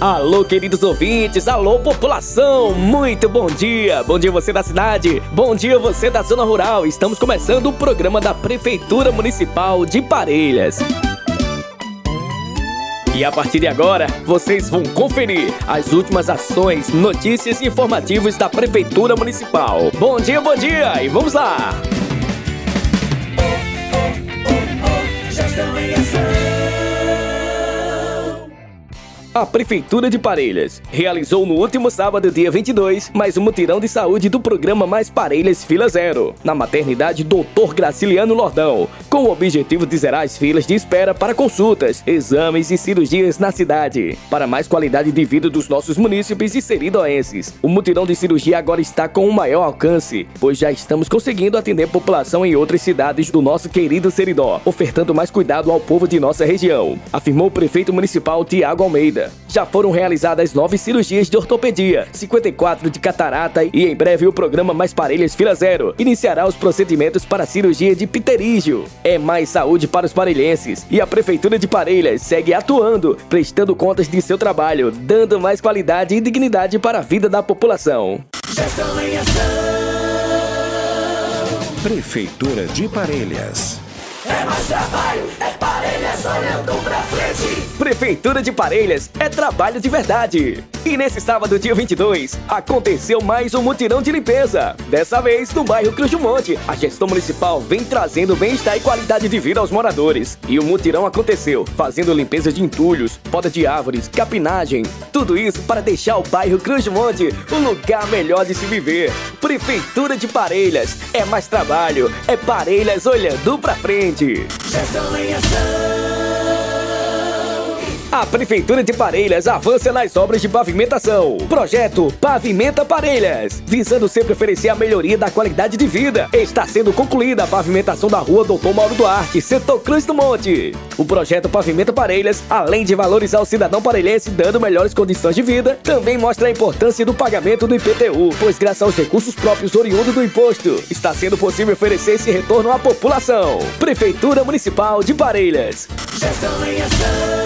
Alô, queridos ouvintes, alô, população, muito bom dia! Bom dia você da cidade, bom dia você da zona rural. Estamos começando o programa da Prefeitura Municipal de Parelhas. E a partir de agora, vocês vão conferir as últimas ações, notícias e informativos da Prefeitura Municipal. Bom dia, bom dia e vamos lá! Gestão em ação. A Prefeitura de Parelhas realizou no último sábado, dia 22, mais um mutirão de saúde do programa Mais Parelhas Fila Zero, na maternidade Dr. Graciliano Lordão, com o objetivo de zerar as filas de espera para consultas, exames e cirurgias na cidade, para mais qualidade de vida dos nossos munícipes e seridoenses. O mutirão de cirurgia agora está com um maior alcance, pois já estamos conseguindo atender a população em outras cidades do nosso querido Seridó, ofertando mais cuidado ao povo de nossa região, afirmou o prefeito municipal Tiago Almeida. Já foram realizadas nove cirurgias de ortopedia, 54 de catarata e em breve o programa Mais Parelhas Fila Zero iniciará os procedimentos para a cirurgia de pterígio. É mais saúde para os parelhenses e a Prefeitura de Parelhas segue atuando, prestando contas de seu trabalho, dando mais qualidade e dignidade para a vida da população. Gestão em ação. Prefeitura de Parelhas. É mais trabalho, é parelhas olhando pra frente. Prefeitura de Parelhas é trabalho de verdade. E nesse sábado, dia 22, aconteceu mais um mutirão de limpeza. Dessa vez no bairro Cruz do Monte. A gestão municipal vem trazendo bem-estar e qualidade de vida aos moradores. E o mutirão aconteceu fazendo limpeza de entulhos, poda de árvores, capinagem. Tudo isso para deixar o bairro Cruz do Monte um lugar melhor de se viver. Prefeitura de Parelhas é mais trabalho, é Parelhas olhando pra frente. Gestão em ação. A Prefeitura de Parelhas avança nas obras de pavimentação. Projeto Pavimenta Parelhas, visando sempre oferecer a melhoria da qualidade de vida. Está sendo concluída a pavimentação da rua Doutor Mauro Duarte, setor Cruz do Monte. O projeto Pavimenta Parelhas, além de valorizar o cidadão parelhense dando melhores condições de vida, também mostra a importância do pagamento do IPTU, pois graças aos recursos próprios oriundos do imposto, está sendo possível oferecer esse retorno à população. Prefeitura Municipal de Parelhas. Gestão em ação.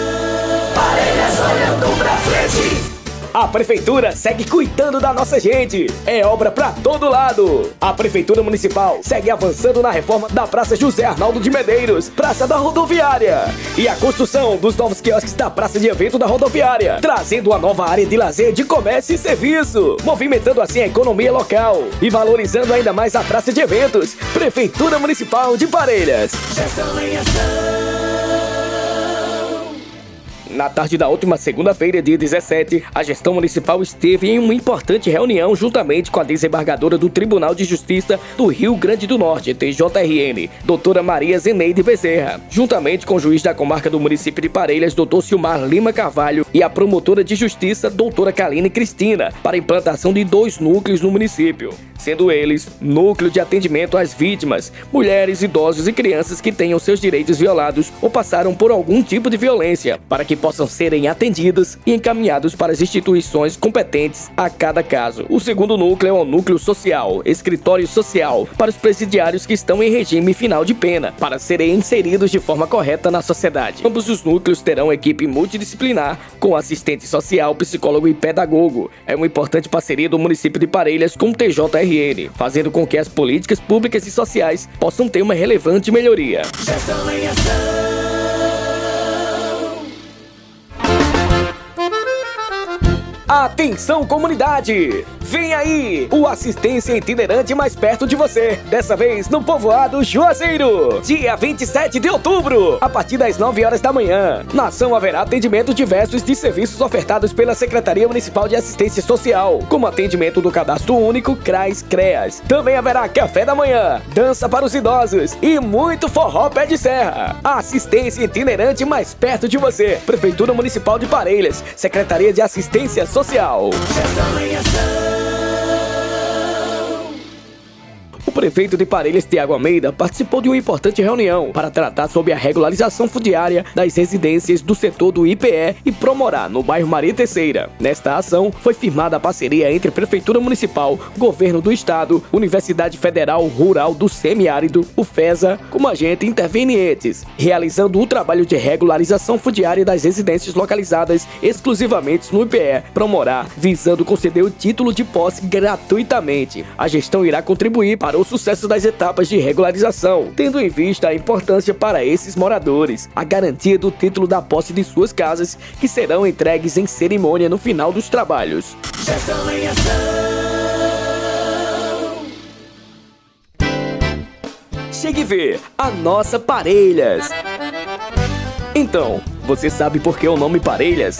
Parelhas olhando pra frente. A prefeitura segue cuidando da nossa gente. É obra pra todo lado. A prefeitura municipal segue avançando na reforma da Praça José Arnaldo de Medeiros, Praça da Rodoviária, e a construção dos novos quiosques da Praça de Evento da Rodoviária, trazendo uma nova área de lazer, de comércio e serviço, movimentando assim a economia local e valorizando ainda mais a Praça de Eventos. Prefeitura Municipal de Parelhas. Gestão em ação. Na tarde da última segunda-feira, dia 17, a gestão municipal esteve em uma importante reunião juntamente com a desembargadora do Tribunal de Justiça do Rio Grande do Norte, TJRN, doutora Maria Zeneide Bezerra, juntamente com o juiz da comarca do município de Parelhas, doutor Silmar Lima Carvalho, e a promotora de justiça, doutora Kaline Cristina, para a implantação de dois núcleos no município, sendo eles núcleo de atendimento às vítimas, mulheres, idosos e crianças que tenham seus direitos violados ou passaram por algum tipo de violência, para que possam serem atendidos e encaminhados para as instituições competentes a cada caso. O segundo núcleo é o núcleo social, escritório social, para os presidiários que estão em regime final de pena, para serem inseridos de forma correta na sociedade. Ambos os núcleos terão equipe multidisciplinar, com assistente social, psicólogo e pedagogo. É uma importante parceria do município de Parelhas com o TJRN, fazendo com que as políticas públicas e sociais possam ter uma relevante melhoria. Gestão em ação. Atenção comunidade! Vem aí, o assistência itinerante mais perto de você. Dessa vez no povoado Juazeiro. Dia 27 de outubro, a partir das 9 horas da manhã. Na ação haverá atendimento diversos de serviços ofertados pela Secretaria Municipal de Assistência Social, como atendimento do Cadastro Único CRAS CREAS. Também haverá café da manhã, dança para os idosos e muito forró pé de serra. Assistência itinerante mais perto de você. Prefeitura Municipal de Parelhas, Secretaria de Assistência Social. O prefeito de Parelhas, Tiago Almeida, participou de uma importante reunião para tratar sobre a regularização fundiária das residências do setor do IPE e Promorá, no bairro Maria Terceira. Nesta ação, foi firmada a parceria entre Prefeitura Municipal, Governo do Estado, Universidade Federal Rural do Semiárido, o FESA, como agente intervenientes, realizando o trabalho de regularização fundiária das residências localizadas exclusivamente no IPE Promorá, visando conceder o título de posse gratuitamente. A gestão irá contribuir para o sucesso das etapas de regularização, tendo em vista a importância para esses moradores, a garantia do título da posse de suas casas, que serão entregues em cerimônia no final dos trabalhos. Chegue ver a nossa Parelhas. Então, você sabe por que o nome Parelhas?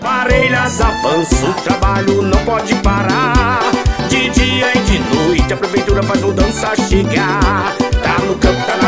Parelhas avança, o trabalho não pode parar. De dia e de noite a prefeitura faz mudança chegar. Tá no campo, tá na